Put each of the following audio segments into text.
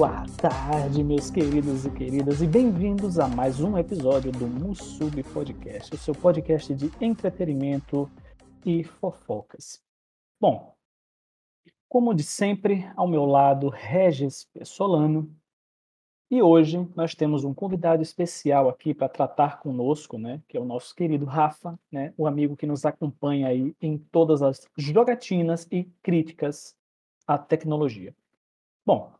Boa tarde, meus queridos e queridas, e bem-vindos a mais um episódio do Musub Podcast, o seu podcast de entretenimento e fofocas. Bom, como de sempre, ao meu lado, Regis Pessolano, e hoje nós temos um convidado especial aqui para tratar conosco, né, que é o nosso querido Rafa, né, o amigo que nos acompanha aí em todas as jogatinas e críticas à tecnologia. Bom,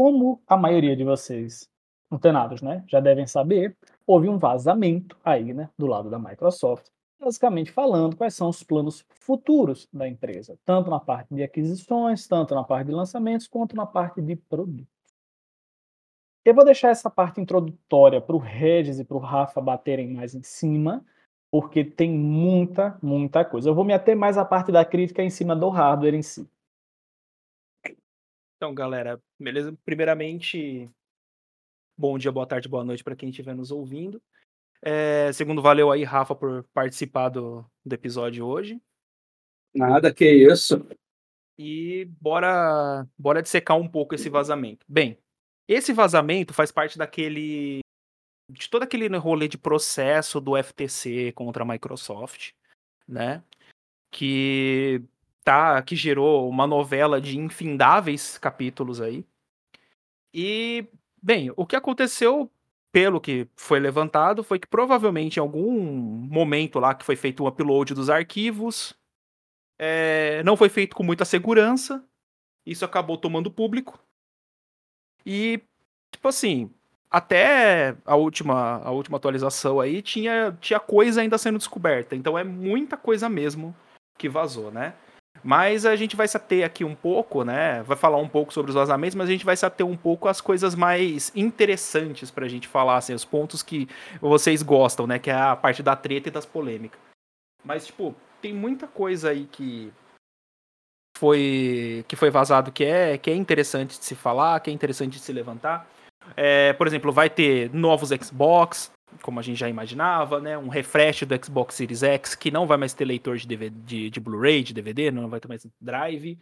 como a maioria de vocês antenados, né, já devem saber, houve um vazamento aí, né, do lado da Microsoft, basicamente falando quais são os planos futuros da empresa, tanto na parte de aquisições, tanto na parte de lançamentos, quanto na parte de produtos. Eu vou deixar essa parte introdutória para o Regis e para o Rafa baterem mais em cima, porque tem muita, muita coisa. Eu vou me ater mais à parte da crítica em cima do hardware em si. Então, galera, beleza? Primeiramente, bom dia, boa tarde, boa noite para quem estiver nos ouvindo. É, segundo, valeu aí, Rafa, por participar do, do episódio hoje. Nada, que isso. E bora, bora dissecar um pouco esse vazamento. Bem, esse vazamento faz parte daquele. de todo aquele rolê de processo do FTC contra a Microsoft, né? Que tá, que gerou uma novela de infindáveis capítulos aí. E, bem, o que aconteceu, pelo que foi levantado, foi que provavelmente em algum momento lá que foi feito um upload dos arquivos, é, não foi feito com muita segurança, isso acabou tomando público, e, tipo assim, até a última, a última atualização aí tinha, tinha coisa ainda sendo descoberta. Então é muita coisa mesmo que vazou, né? Mas a gente vai se ater aqui um pouco, né? Vai falar um pouco sobre os vazamentos, mas a gente vai se ater um pouco às coisas mais interessantes pra gente falar, assim, os pontos que vocês gostam, né? Que é a parte da treta e das polêmicas. Mas, tipo, tem muita coisa aí que foi que foi vazado que é que é interessante de se falar, que é interessante de se levantar. É, por exemplo, vai ter novos Xbox, como a gente já imaginava, né? Um refresh do Xbox Series X que não vai mais ter leitor de, de, de Blu-ray, de DVD, não vai ter mais drive.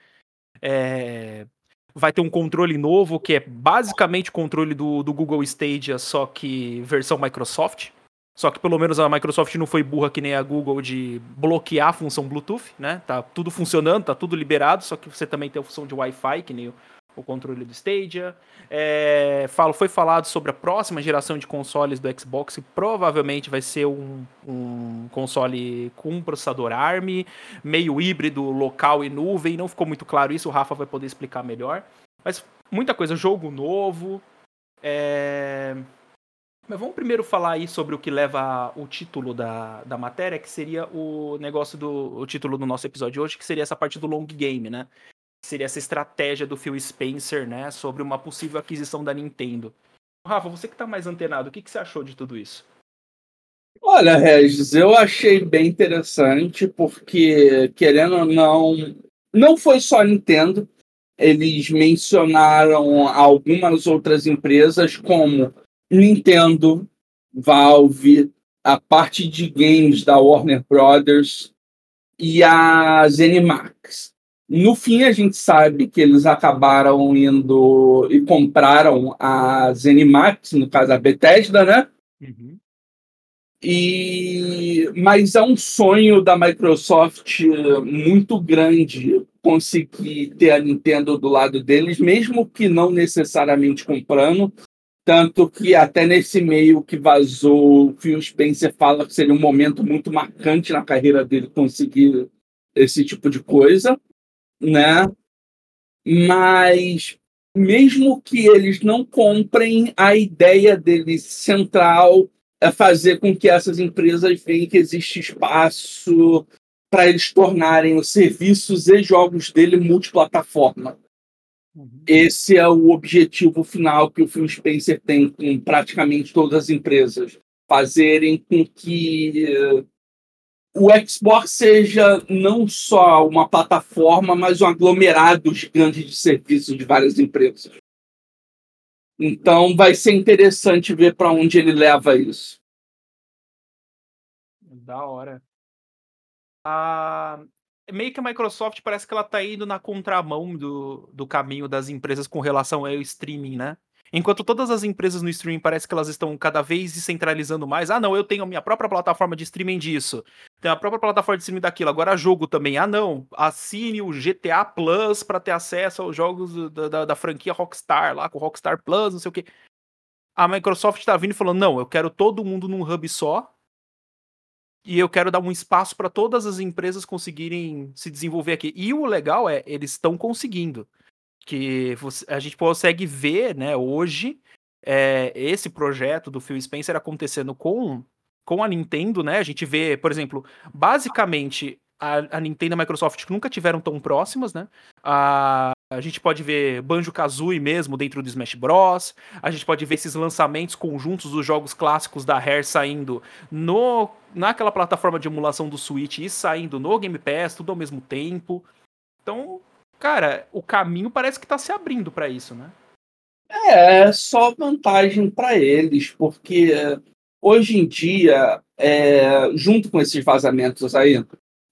É, vai ter um controle novo que é basicamente o controle do, do Google Stadia, só que versão Microsoft. Só que pelo menos a Microsoft não foi burra que nem a Google de bloquear a função Bluetooth, né? Tá tudo funcionando, tá tudo liberado, só que você também tem a função de Wi-Fi, que nem o, o controle do Stadia. É, falo, foi falado sobre a próxima geração de consoles do Xbox, que provavelmente vai ser um, um console com um processador ARM, meio híbrido, local e nuvem. Não ficou muito claro isso, o Rafa vai poder explicar melhor. Mas muita coisa, jogo novo. É mas vamos primeiro falar aí sobre o que leva o título da, da matéria, que seria o negócio do o título do nosso episódio hoje, que seria essa parte do long game, né? Seria essa estratégia do Phil Spencer, né? Sobre uma possível aquisição da Nintendo. Rafa, você que tá mais antenado, o que, que você achou de tudo isso? Olha, Regis, eu achei bem interessante, porque, querendo ou não, não foi só a Nintendo. Eles mencionaram algumas outras empresas, como Nintendo, Valve, a parte de games da Warner Brothers e a Zenimax. No fim, a gente sabe que eles acabaram indo e compraram a Zenimax, no caso a Bethesda, né? Uhum. E mas é um sonho da Microsoft muito grande conseguir ter a Nintendo do lado deles, mesmo que não necessariamente comprando, tanto que até nesse meio que vazou, o Phil Spencer fala que seria um momento muito marcante na carreira dele conseguir esse tipo de coisa, né? Mas mesmo que eles não comprem, a ideia dele central é fazer com que essas empresas vejam que existe espaço para eles tornarem os serviços e jogos dele multiplataforma. Uhum. Esse é o objetivo final que o Phil Spencer tem com praticamente todas as empresas. Fazerem com que o Xbox seja não só uma plataforma, mas um aglomerado gigante de serviços de várias empresas. Então vai ser interessante ver para onde ele leva isso. Da hora. Ah, meio que a Microsoft parece que ela tá indo na contramão do, do caminho das empresas com relação ao streaming, né? Enquanto todas as empresas no streaming parece que elas estão cada vez descentralizando mais. Ah, não, eu tenho a minha própria plataforma de streaming disso. Tenho a própria plataforma de streaming daquilo. Agora jogo também. Ah, não. Assine o GTA Plus para ter acesso aos jogos da, da, da, franquia Rockstar, lá com o Rockstar Plus, não sei o quê. A Microsoft tá vindo e falando: não, eu quero todo mundo num hub só. E eu quero dar um espaço para todas as empresas conseguirem se desenvolver aqui. E o legal é, eles estão conseguindo que você, a gente consegue ver, né, hoje, é, esse projeto do Phil Spencer acontecendo com, com a Nintendo, né? A gente vê, por exemplo, basicamente a, a Nintendo e a Microsoft nunca tiveram tão próximas, né? A, a gente pode ver Banjo-Kazooie mesmo dentro do Smash Bros. A gente pode ver esses lançamentos conjuntos dos jogos clássicos da Rare saindo no naquela plataforma de emulação do Switch e saindo no Game Pass, tudo ao mesmo tempo. Então, cara, o caminho parece que tá se abrindo para isso, né? É, só vantagem para eles, porque hoje em dia, é, junto com esses vazamentos aí,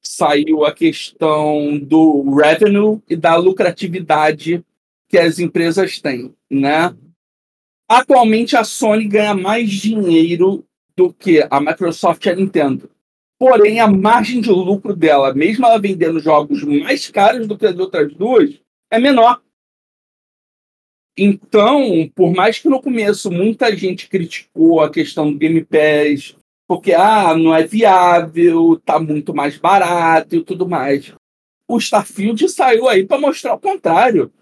saiu a questão do revenue e da lucratividade que as empresas têm, né? Atualmente a Sony ganha mais dinheiro do que a Microsoft e a Nintendo. Porém, a margem de lucro dela, mesmo ela vendendo jogos mais caros do que as outras duas, é menor. Então, por mais que no começo muita gente criticou a questão do Game Pass, porque ah, não é viável, tá muito mais barato e tudo mais. O Starfield saiu aí para mostrar o contrário.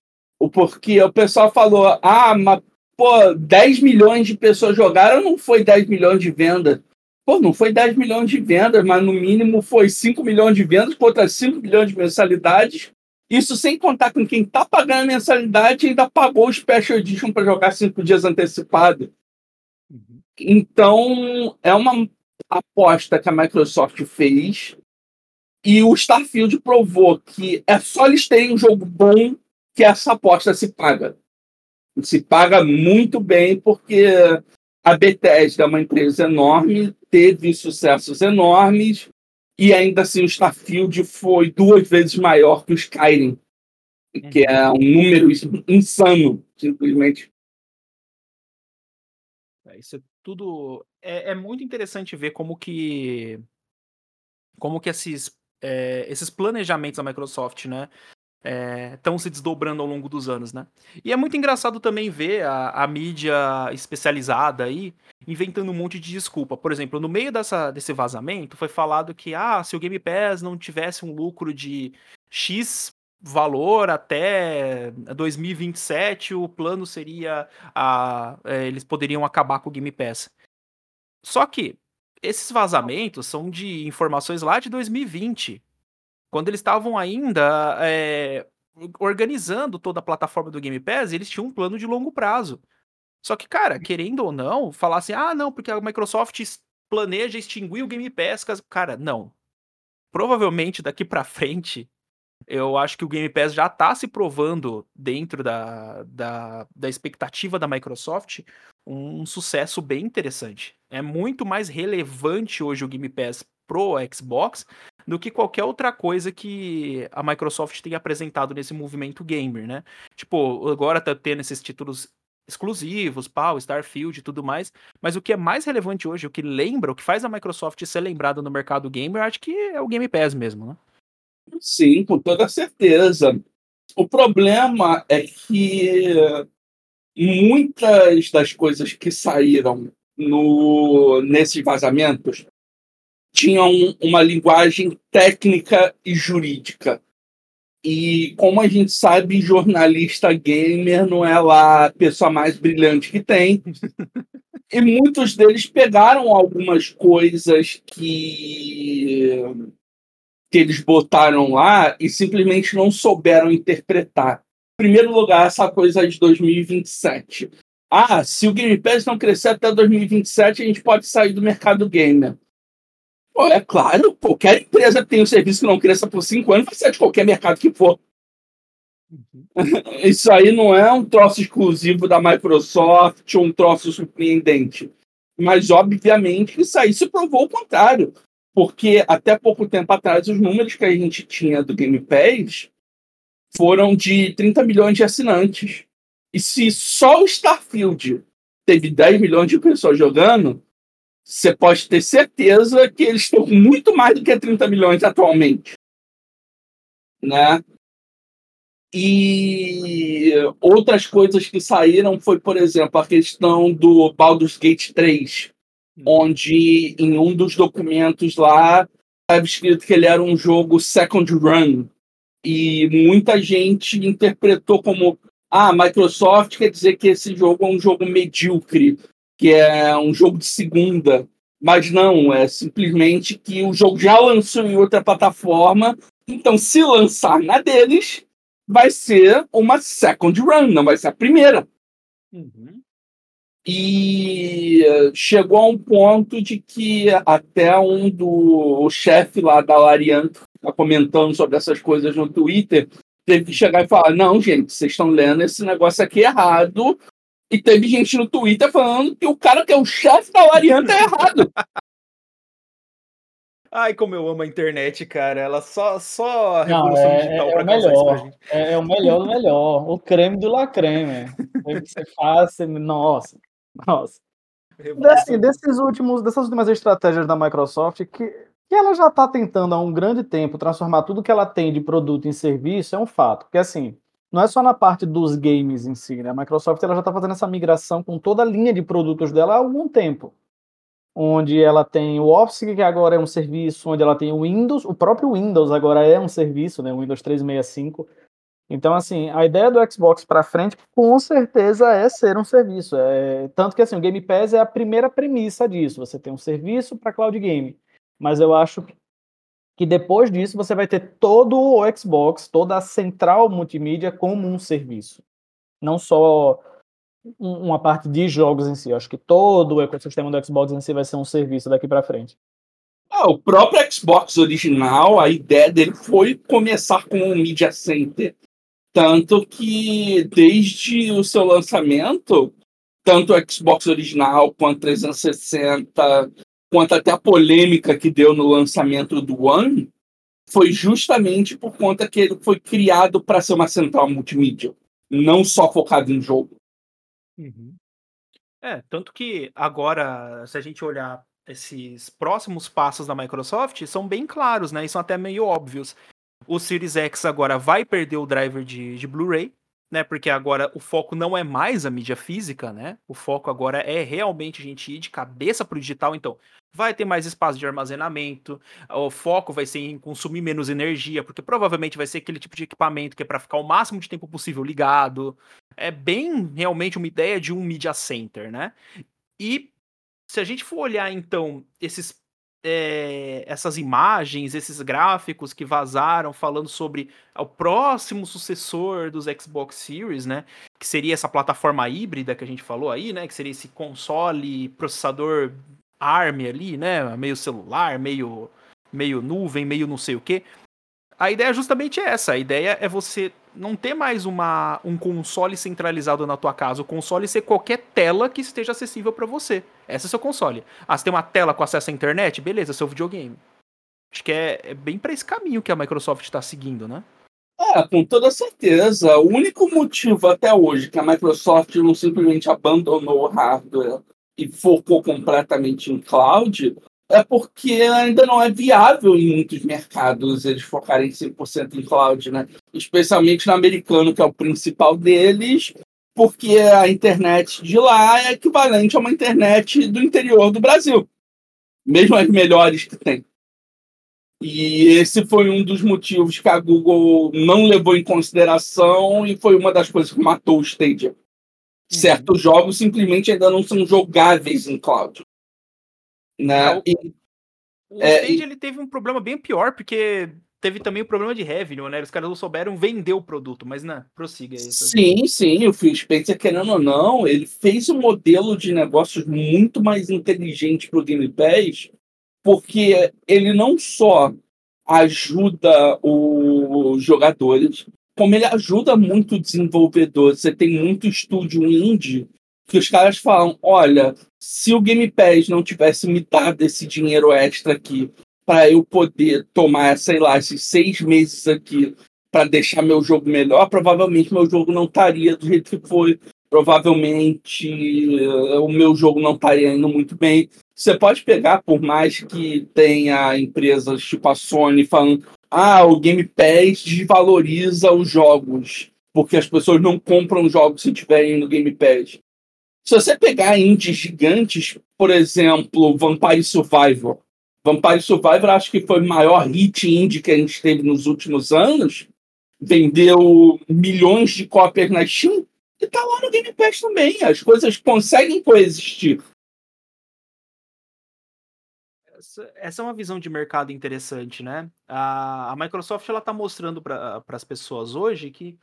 Porque o pessoal falou: "Ah, mas pô, 10 milhões de pessoas jogaram, não foi 10 milhões de vendas. Pô, não foi 10 milhões de vendas, mas no mínimo foi 5 milhões de vendas contra 5 milhões de mensalidades. Isso sem contar com quem está pagando a mensalidade e ainda pagou o Special Edition para jogar cinco dias antecipado. Uhum. Então, é uma aposta que a Microsoft fez e o Starfield provou que é só eles terem um jogo bom que essa aposta se paga. Se paga muito bem porque a Bethesda é uma empresa enorme, teve sucessos enormes, e ainda assim o Starfield foi duas vezes maior que o Skyrim, que é um número insano, simplesmente. É, isso é tudo. É, é, muito interessante ver como que. Como que esses, é, esses planejamentos da Microsoft, né? Estão é, se desdobrando ao longo dos anos, né? E é muito engraçado também ver a, a, mídia especializada aí inventando um monte de desculpa. Por exemplo, no meio dessa, desse vazamento foi falado que ah, se o Game Pass não tivesse um lucro de X valor até 2027, o plano seria a, é, eles poderiam acabar com o Game Pass. Só que esses vazamentos são de informações lá de 2020 quando eles estavam ainda é, organizando toda a plataforma do Game Pass, eles tinham um plano de longo prazo. Só que, cara, querendo ou não, falar assim, ah, não, porque a Microsoft planeja extinguir o Game Pass. Cara, não. Provavelmente daqui para frente, eu acho que o Game Pass já tá se provando dentro da, da, da expectativa da Microsoft um, sucesso bem interessante. É muito mais relevante hoje o Game Pass pro Xbox do que qualquer outra coisa que a Microsoft tem apresentado nesse movimento gamer, né? Tipo, agora tá tendo esses títulos exclusivos, pau, Starfield e tudo mais, mas o que é mais relevante hoje, o que lembra, o que faz a Microsoft ser lembrada no mercado gamer, acho que é o Game Pass mesmo, né? Sim, com toda certeza. O problema é que muitas das coisas que saíram no nesses vazamentos tinham uma linguagem técnica e jurídica. E como a gente sabe, jornalista gamer não é lá a pessoa mais brilhante que tem. e muitos deles pegaram algumas coisas que, que eles botaram lá e simplesmente não souberam interpretar. Em primeiro lugar, essa coisa de 2027. Ah, se o Game Pass não crescer até 2027, a gente pode sair do mercado gamer. Pô, é claro, qualquer empresa que tem um serviço que não cresça por cinco anos vai ser de qualquer mercado que for. Uhum. Isso aí não é um troço exclusivo da Microsoft ou um troço surpreendente. Mas, obviamente, isso aí se provou o contrário. Porque até pouco tempo atrás, os números que a gente tinha do Game Pass foram de 30 milhões de assinantes. E se só o Starfield teve 10 milhões de pessoas jogando, você pode ter certeza que eles estão com muito mais do que 30 milhões atualmente. Né? E outras coisas que saíram foi, por exemplo, a questão do Baldur's Gate 3, hum. onde em um dos documentos lá estava escrito que ele era um jogo second run. E muita gente interpretou como ah, Microsoft quer dizer que esse jogo é um jogo medíocre, que é um jogo de segunda. Mas não, é simplesmente que o jogo já lançou em outra plataforma. Então, se lançar na deles, vai ser uma second run, não vai ser a primeira. Uhum. E chegou a um ponto de que até um do chefe lá da Larian tá comentando sobre essas coisas no Twitter, teve que chegar e falar: não, gente, vocês estão lendo esse negócio aqui errado. E teve gente no Twitter falando que o cara que é o chefe da Larian tá errado. Ai, como eu amo a internet, cara. Ela só, só a Não, revolução é, digital é, pra é melhor. É, é, o melhor do melhor. O creme do la creme. O que você faz, você... nossa, nossa. Assim, desses últimos, dessas últimas estratégias da Microsoft, que, que ela já está tentando há um grande tempo transformar tudo que ela tem de produto em serviço, é um fato. Porque assim, não é só na parte dos games em si, né? A Microsoft ela já está fazendo essa migração com toda a linha de produtos dela há algum tempo onde ela tem o Office, que agora é um serviço, onde ela tem o Windows, o próprio Windows agora é um serviço, né, o Windows 365. Então, assim, a ideia do Xbox para frente, com certeza, é ser um serviço. É... Tanto que, assim, o Game Pass é a primeira premissa disso. Você tem um serviço para cloud game. Mas eu acho que depois disso você vai ter todo o Xbox, toda a central multimídia como um serviço. Não só uma parte de jogos em si. Acho que todo o ecossistema do Xbox em si vai ser um serviço daqui para frente. Ah, o próprio Xbox original, a ideia dele foi começar com um media center. Tanto que desde o seu lançamento, tanto o Xbox original quanto o 360, quanto até a polêmica que deu no lançamento do One, foi justamente por conta que ele foi criado para ser uma central multimídia, não só focado em jogo. Uhum. É, tanto que agora, se a gente olhar esses próximos passos da Microsoft, são bem claros, né? E são até meio óbvios. O Series X agora vai perder o driver de, de Blu-ray, né? Porque agora o foco não é mais a mídia física, né? O foco agora é realmente a gente ir de cabeça pro digital. Então, vai ter mais espaço de armazenamento, o foco vai ser em consumir menos energia, porque provavelmente vai ser aquele tipo de equipamento que é para ficar o máximo de tempo possível ligado. É bem realmente uma ideia de um media center, né? E se a gente for olhar então esses é, essas imagens, esses gráficos que vazaram falando sobre o próximo sucessor dos Xbox Series, né? Que seria essa plataforma híbrida que a gente falou aí, né? Que seria esse console, processador ARM ali, né? Meio celular, meio, meio nuvem, meio não sei o que. A ideia é justamente essa. A ideia é você não ter mais uma, um console centralizado na tua casa. O console ser qualquer tela que esteja acessível para você. Esse é seu console. Ah, você tem uma tela com acesso à internet? Beleza, seu videogame. Acho que é, é bem para esse caminho que a Microsoft está seguindo, né? É, com toda certeza. O único motivo até hoje que a Microsoft não simplesmente abandonou o hardware e focou completamente em cloud é porque ainda não é viável em muitos mercados eles focarem 100% em cloud, né? Especialmente no americano, que é o principal deles, porque a internet de lá é equivalente a uma internet do interior do Brasil, mesmo as melhores que tem. E esse foi um dos motivos que a Google não levou em consideração e foi uma das coisas que matou o Stadia. Uhum. Certos jogos simplesmente ainda não são jogáveis em cloud. Né? E, o é, Stage e... ele teve um problema bem pior, porque teve também o problema de revenue, né? Os caras não souberam vender o produto, mas não, prossiga aí. Sim, sim, o Phil Spencer, querendo ou não, ele fez um modelo de negócios muito mais inteligente para o Game Pass, porque ele não só ajuda os jogadores, como ele ajuda muito o desenvolvedor. Você tem muito estúdio indie que os caras falam: olha, se o Game Pass não tivesse me dado esse dinheiro extra aqui para eu poder tomar, sei lá, esses seis meses aqui para deixar meu jogo melhor, provavelmente meu jogo não estaria do jeito que foi. Provavelmente uh, o meu jogo não estaria indo muito bem. Você pode pegar, por mais que tenha empresas tipo a Sony falando, ah, o Game Pass desvaloriza os jogos, porque as pessoas não compram jogos se tiverem no Game Pass. Se você pegar indies gigantes, por exemplo, Vampire Survivor. Vampire Survivor acho que foi o maior hit indie que a gente teve nos últimos anos. Vendeu milhões de cópias na Steam e tá lá no Game Pass também. As coisas conseguem coexistir. Essa, é uma visão de mercado interessante, né? A, Microsoft ela está mostrando para as pessoas hoje que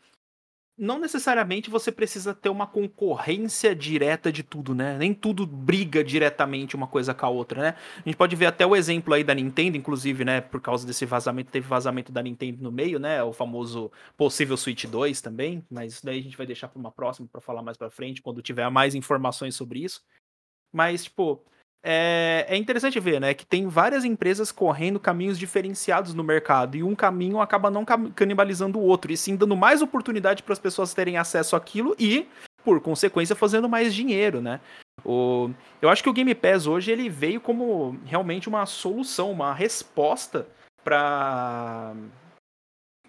não necessariamente você precisa ter uma concorrência direta de tudo, né? Nem tudo briga diretamente uma coisa com a outra, né? A gente pode ver até o exemplo aí da Nintendo, inclusive, né? Por causa desse vazamento, teve vazamento da Nintendo no meio, né? O famoso possível Switch 2 também, mas isso daí a gente vai deixar para uma próxima para falar mais para frente, quando tiver mais informações sobre isso. Mas, tipo, é, é, interessante ver, né, que tem várias empresas correndo caminhos diferenciados no mercado e um caminho acaba não canibalizando o outro, e sim dando mais oportunidade para as pessoas terem acesso àquilo e, por consequência, fazendo mais dinheiro, né? O, eu acho que o Game Pass hoje ele veio como realmente uma solução, uma resposta para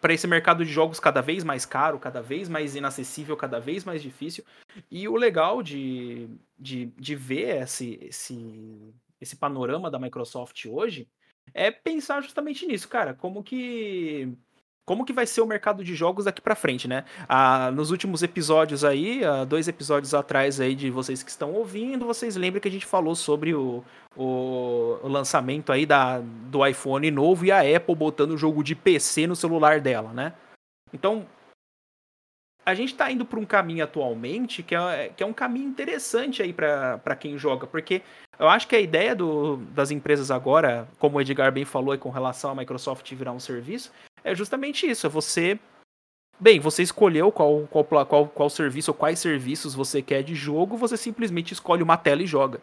para esse mercado de jogos cada vez mais caro, cada vez mais inacessível, cada vez mais difícil. E o legal de, de, de ver esse, esse, esse panorama da Microsoft hoje é pensar justamente nisso, cara. Como que como que vai ser o mercado de jogos daqui para frente, né? Ah, nos últimos episódios aí, ah, dois episódios atrás aí de vocês que estão ouvindo, vocês lembram que a gente falou sobre o, o, lançamento aí da, do iPhone novo e a Apple botando o jogo de PC no celular dela, né? Então, a gente está indo para um caminho atualmente que é, que é um caminho interessante aí para quem joga, porque eu acho que a ideia do, das empresas agora, como o Edgar bem falou, com relação à Microsoft virar um serviço, é justamente isso. É você. Bem, você escolheu qual, qual, qual, qual serviço ou quais serviços você quer de jogo, você simplesmente escolhe uma tela e joga.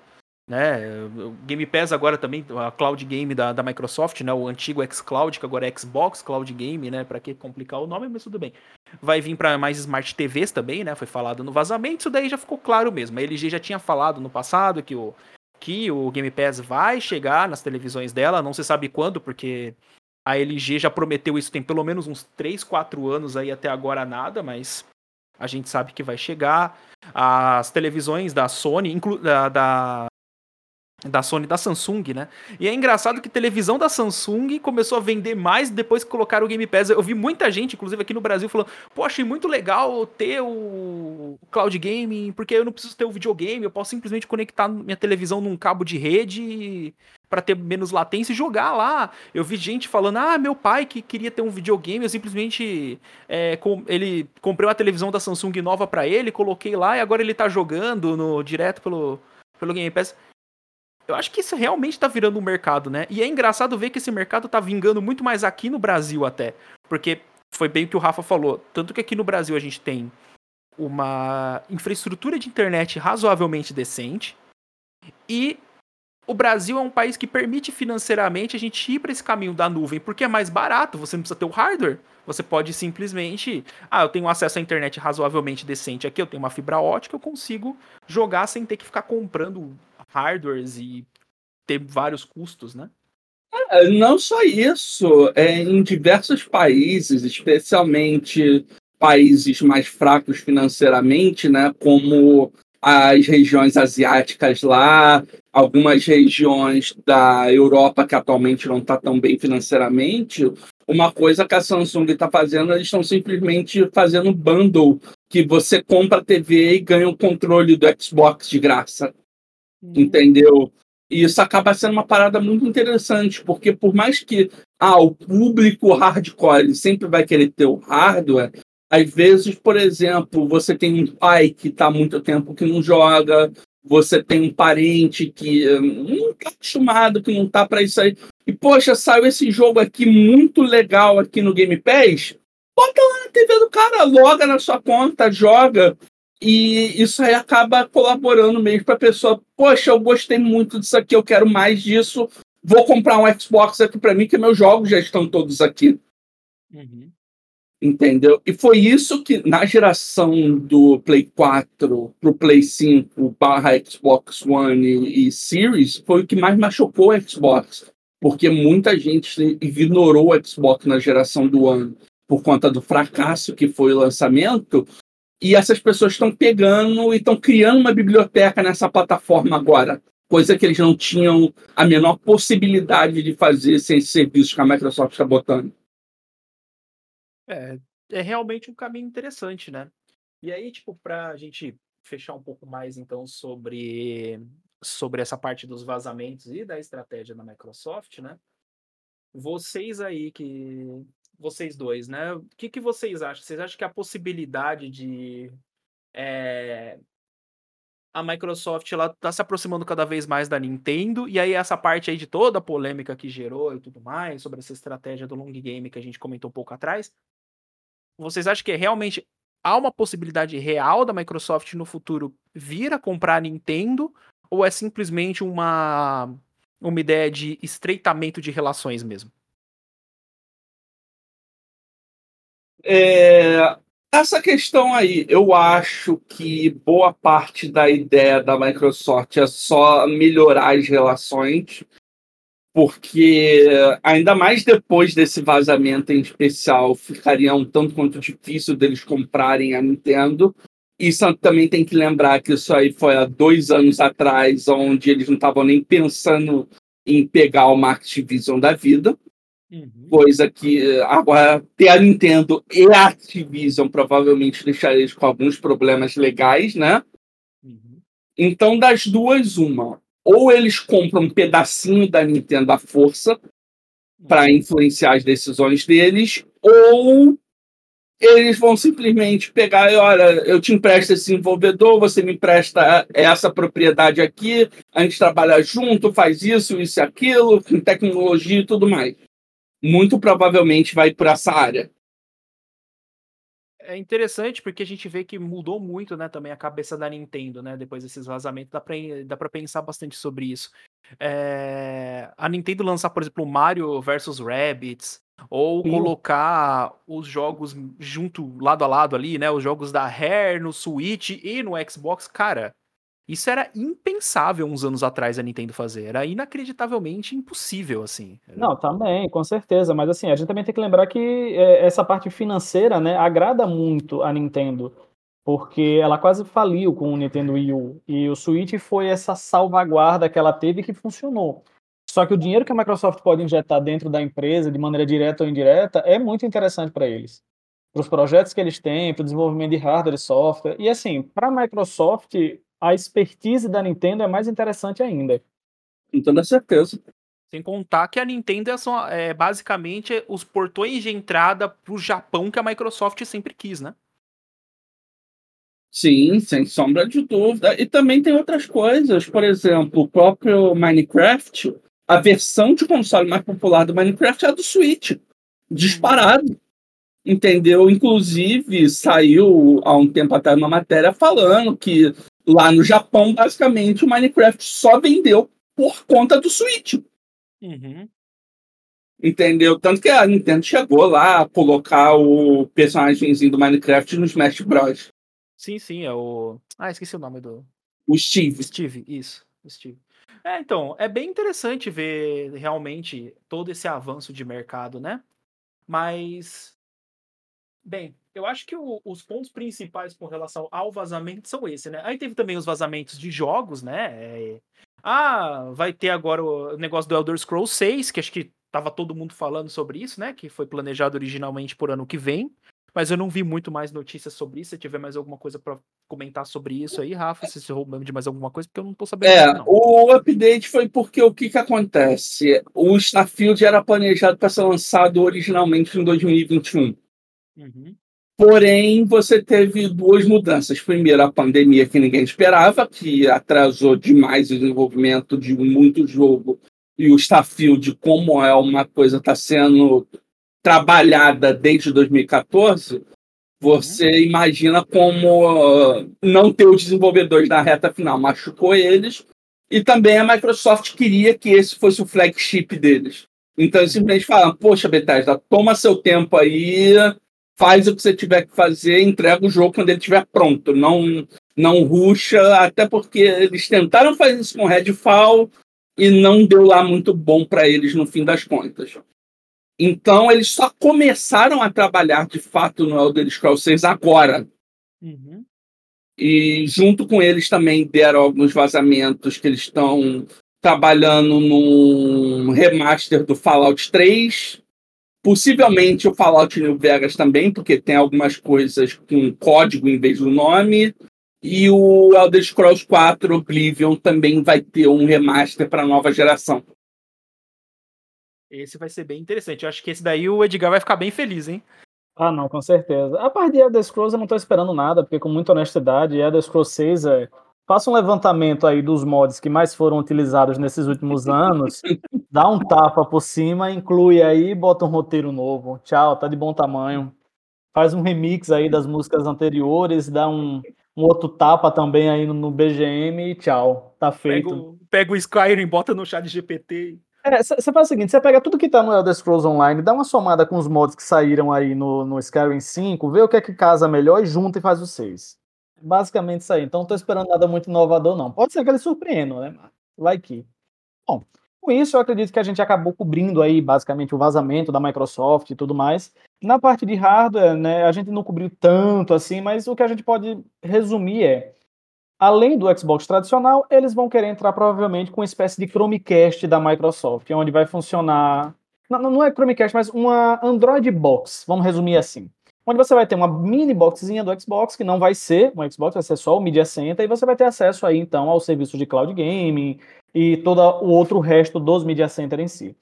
Né? O Game Pass agora também, a Cloud Game da, da Microsoft, né? o antigo xCloud, que agora é Xbox Cloud Game, né? Para que complicar o nome, mas tudo bem. Vai vir para mais Smart TVs também, né? Foi falado no vazamento, isso daí já ficou claro mesmo. A LG já tinha falado no passado que o, que o Game Pass vai chegar nas televisões dela, não se sabe quando, porque a LG já prometeu isso tem pelo menos uns 3, 4 anos aí até agora nada, mas a gente sabe que vai chegar. As televisões da Sony, inclu da, da, da Sony da Samsung, né? E é engraçado que televisão da Samsung começou a vender mais depois que colocaram o Game Pass. Eu vi muita gente, inclusive aqui no Brasil, falando: pô, achei muito legal ter o Cloud Gaming, porque eu não preciso ter o videogame, eu posso simplesmente conectar minha televisão num cabo de rede para ter menos latência e jogar lá. Eu vi gente falando: ah, meu pai que queria ter um videogame, eu simplesmente é, com, ele comprei uma televisão da Samsung nova para ele, coloquei lá e agora ele tá jogando no direto pelo, pelo Game Pass. Eu acho que isso realmente tá virando um mercado, né? E é engraçado ver que esse mercado tá vingando muito mais aqui no Brasil até. Porque foi bem o que o Rafa falou. Tanto que aqui no Brasil a gente tem uma infraestrutura de internet razoavelmente decente. E o Brasil é um país que permite financeiramente a gente ir para esse caminho da nuvem, porque é mais barato, você não precisa ter o hardware. Você pode simplesmente, ah, eu tenho acesso à internet razoavelmente decente aqui, eu tenho uma fibra ótica, eu consigo jogar sem ter que ficar comprando hardwares e ter vários custos, né? É, não só isso, é, em diversos países, especialmente países mais fracos financeiramente, né, como as regiões asiáticas lá, algumas regiões da Europa que atualmente não está tão bem financeiramente, uma coisa que a Samsung está fazendo, eles estão simplesmente fazendo bundle, que você compra a TV e ganha o controle do Xbox de graça. Uhum. Entendeu? E isso acaba sendo uma parada muito interessante, porque por mais que ah, o público hardcore sempre vai querer ter o hardware, às vezes, por exemplo, você tem um pai que está muito tempo que não joga, você tem um parente que hum, não está acostumado, que não está para isso aí. E, poxa, saiu esse jogo aqui muito legal aqui no Game Pass. Bota lá na TV do cara, loga na sua conta, joga. E isso aí acaba colaborando mesmo para a pessoa. Poxa, eu gostei muito disso aqui, eu quero mais disso. vou comprar um Xbox aqui para mim, que meus jogos já estão todos aqui. Uhum. Entendeu? E foi isso que, na geração do Play 4 pro Play 5 barra Xbox One e, e Series, foi o que mais machucou o Xbox. Porque muita gente ignorou o Xbox na geração do ano por conta do fracasso que foi o lançamento. E essas pessoas estão pegando e estão criando uma biblioteca nessa plataforma agora coisa que eles não tinham a menor possibilidade de fazer sem serviços que a Microsoft está botando. É, é realmente um caminho interessante, né? E aí, tipo, para a gente fechar um pouco mais, então, sobre, sobre essa parte dos vazamentos e da estratégia da Microsoft, né? Vocês aí que. Vocês dois, né? O que, que vocês acham? Vocês acham que a possibilidade de é, a Microsoft ela tá se aproximando cada vez mais da Nintendo, e aí essa parte aí de toda a polêmica que gerou e tudo mais, sobre essa estratégia do long game que a gente comentou um pouco atrás, vocês acham que realmente há uma possibilidade real da Microsoft no futuro vir a comprar a Nintendo, ou é simplesmente uma, uma ideia de estreitamento de relações mesmo? É, essa questão aí, eu acho que boa parte da ideia da Microsoft é só melhorar as relações, porque ainda mais depois desse vazamento em especial, ficaria um tanto quanto difícil deles comprarem a Nintendo. E também tem que lembrar que isso aí foi há dois anos atrás, onde eles não estavam nem pensando em pegar uma Activision da vida. Uhum. Coisa que agora ter a Nintendo e a Activision provavelmente deixaria eles com alguns problemas legais, né? Uhum. Então, das duas, uma. Ou eles compram um pedacinho da Nintendo à força para uhum. influenciar as decisões deles, ou eles vão simplesmente pegar e olha, eu te empresto esse desenvolvedor, você me empresta essa propriedade aqui, a gente trabalha junto, faz isso, isso e aquilo, com tecnologia e tudo mais muito provavelmente vai por essa área. É interessante porque a gente vê que mudou muito, né, também a cabeça da Nintendo, né, depois desses vazamentos, dá pra, dá pra pensar bastante sobre isso. É... A Nintendo lançar, por exemplo, Mario vs Rabbids, ou Sim. colocar os jogos junto, lado a lado ali, né, os jogos da Rare no Switch e no Xbox, cara, isso era impensável uns anos atrás a Nintendo fazer. Era inacreditavelmente impossível, assim. Não, também, com certeza. Mas assim, a gente também tem que lembrar que é, essa parte financeira, né, agrada muito a Nintendo. Porque ela quase faliu com o Nintendo Wii U. E o Switch foi essa salvaguarda que ela teve que funcionou. Só que o dinheiro que a Microsoft pode injetar dentro da empresa, de maneira direta ou indireta, é muito interessante para eles. Para os projetos que eles têm, para o desenvolvimento de hardware e software. E assim, para a Microsoft, a expertise da Nintendo é mais interessante ainda. Com toda certeza. Sem contar que a Nintendo é, só, é basicamente os portões de entrada para o Japão que a Microsoft sempre quis, né? Sim, sem sombra de dúvida. E também tem outras coisas. Por exemplo, o próprio Minecraft, a versão de console mais popular do Minecraft é a do Switch. Disparado. Entendeu? Inclusive, saiu há um tempo atrás uma matéria falando que Lá no Japão, basicamente, o Minecraft só vendeu por conta do Switch. Uhum. Entendeu? Tanto que a Nintendo chegou lá a colocar o personagemzinho do Minecraft no Smash Bros. Sim, sim, é o. Ah, esqueci o nome do. O Steve. Steve, isso. Steve. É, então, é bem interessante ver realmente todo esse avanço de mercado, né? Mas. Bem, eu acho que o, os pontos principais com relação ao vazamento são esses, né? Aí teve também os vazamentos de jogos, né? É... Ah, vai ter agora o negócio do Elder Scrolls 6, que acho que tava todo mundo falando sobre isso, né? Que foi planejado originalmente por ano que vem. Mas eu não vi muito mais notícias sobre isso. Se tiver mais alguma coisa para comentar sobre isso aí, Rafa, se você roubando de mais alguma coisa, porque eu não tô sabendo. É, o update foi porque o que que acontece? O Starfield era planejado para ser lançado originalmente em 2021. Uhum. Porém, você teve duas mudanças. Primeiro, a pandemia que ninguém esperava, que atrasou demais o desenvolvimento de muito jogo. E o Starfield, como é uma coisa está sendo trabalhada desde 2014, você uhum. imagina como uh, não ter os desenvolvedores na reta final machucou eles. e também a Microsoft queria que esse fosse o flagship deles. Então eles simplesmente falam, poxa, Bethesda, toma seu tempo aí, faz o que você tiver que fazer, entrega o jogo quando ele estiver pronto. Não, não ruxa, até porque eles tentaram fazer isso com Redfall e não deu lá muito bom para eles no fim das contas. Então eles só começaram a trabalhar de fato no Elder Scrolls 6 agora. Uhum. E junto com eles também deram alguns vazamentos que eles estão trabalhando num remaster do Fallout 3. Possivelmente o Fallout New Vegas também, porque tem algumas coisas com código em vez do nome. E o Elder Scrolls 4 Oblivion também vai ter um remaster para nova geração. Esse vai ser bem interessante. Eu acho que esse daí o Edgar vai ficar bem feliz, hein? Ah, não, com certeza. A parte de Elder Scrolls eu não estou esperando nada, porque com muita honestidade, Elder Scrolls 6 é Faça um levantamento aí dos mods que mais foram utilizados nesses últimos anos, dá um tapa por cima, inclui aí, bota um roteiro novo. Tchau, tá de bom tamanho. Faz um remix aí das músicas anteriores, dá um, um outro tapa também aí no, no BGM e tchau, tá feito. Pega o, pega o Skyrim, bota no chat GPT. Você é, faz o seguinte, você pega tudo que tá no Elder Scrolls Online, dá uma somada com os mods que saíram aí no, no Skyrim 5, vê o que é que casa melhor e junta e faz os 6. Basicamente isso aí. Então não tô esperando nada muito inovador, não. Pode ser que eles surpreendam, né? Vai que. Bom, com isso eu acredito que a gente acabou cobrindo aí basicamente o vazamento da Microsoft e tudo mais. Na parte de hardware, né, a gente não cobriu tanto assim, mas o que a gente pode resumir é, além do Xbox tradicional, eles vão querer entrar provavelmente com uma espécie de Chromecast da Microsoft, onde vai funcionar, não, não é Chromecast, mas uma Android Box, vamos resumir assim onde você vai ter uma mini boxzinha do Xbox, que não vai ser um Xbox, vai ser só o Media Center, e você vai ter acesso aí, então, ao serviço de cloud gaming e todo o outro resto dos Media Center em si.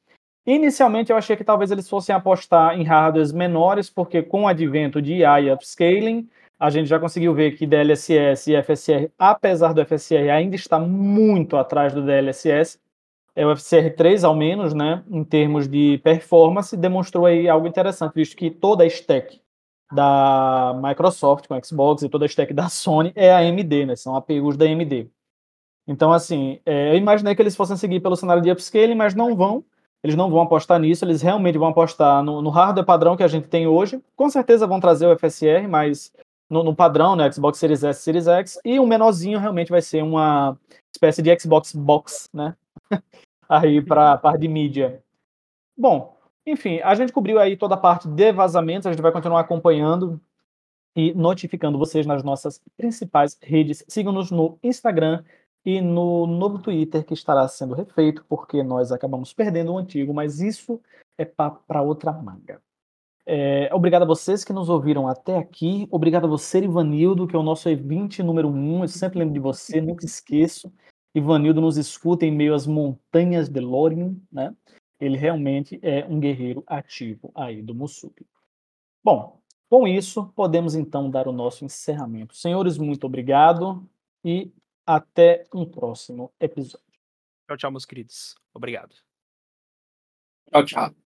Inicialmente, eu achei que talvez eles fossem apostar em hardwares menores, porque com o advento de AI upscaling, a gente já conseguiu ver que DLSS e FSR, apesar do FSR ainda está muito atrás do DLSS, é o FSR 3 ao menos, né, em termos de performance, demonstrou aí algo interessante, visto que toda a stack da Microsoft com Xbox e toda a stack da Sony é a AMD, né? São APUs da AMD. Então, assim, é, eu imaginei que eles fossem seguir pelo cenário de upscaling, mas não vão. Eles não vão apostar nisso, eles realmente vão apostar no, no hardware padrão que a gente tem hoje. Com certeza vão trazer o FSR, mas no, no, padrão, né? Xbox Series S, Series X. E o menorzinho realmente vai ser uma espécie de Xbox Box, né? Aí para a parte de mídia. Bom, enfim, a gente cobriu aí toda a parte de vazamentos, a gente vai continuar acompanhando e notificando vocês nas nossas principais redes. Sigam-nos no Instagram e no novo Twitter que estará sendo refeito, porque nós acabamos perdendo o antigo, mas isso é para outra manga. É, obrigado a vocês que nos ouviram até aqui. Obrigado a você, Ivanildo, que é o nosso evento número um. Eu sempre lembro de você, nunca esqueço. Ivanildo nos escuta em meio às montanhas de Lórien, né? Ele realmente é um guerreiro ativo aí do Musubi. Bom, com isso, podemos então dar o nosso encerramento. Senhores, muito obrigado e até um próximo episódio. Tchau, tchau, meus queridos. Obrigado. Tchau, tchau.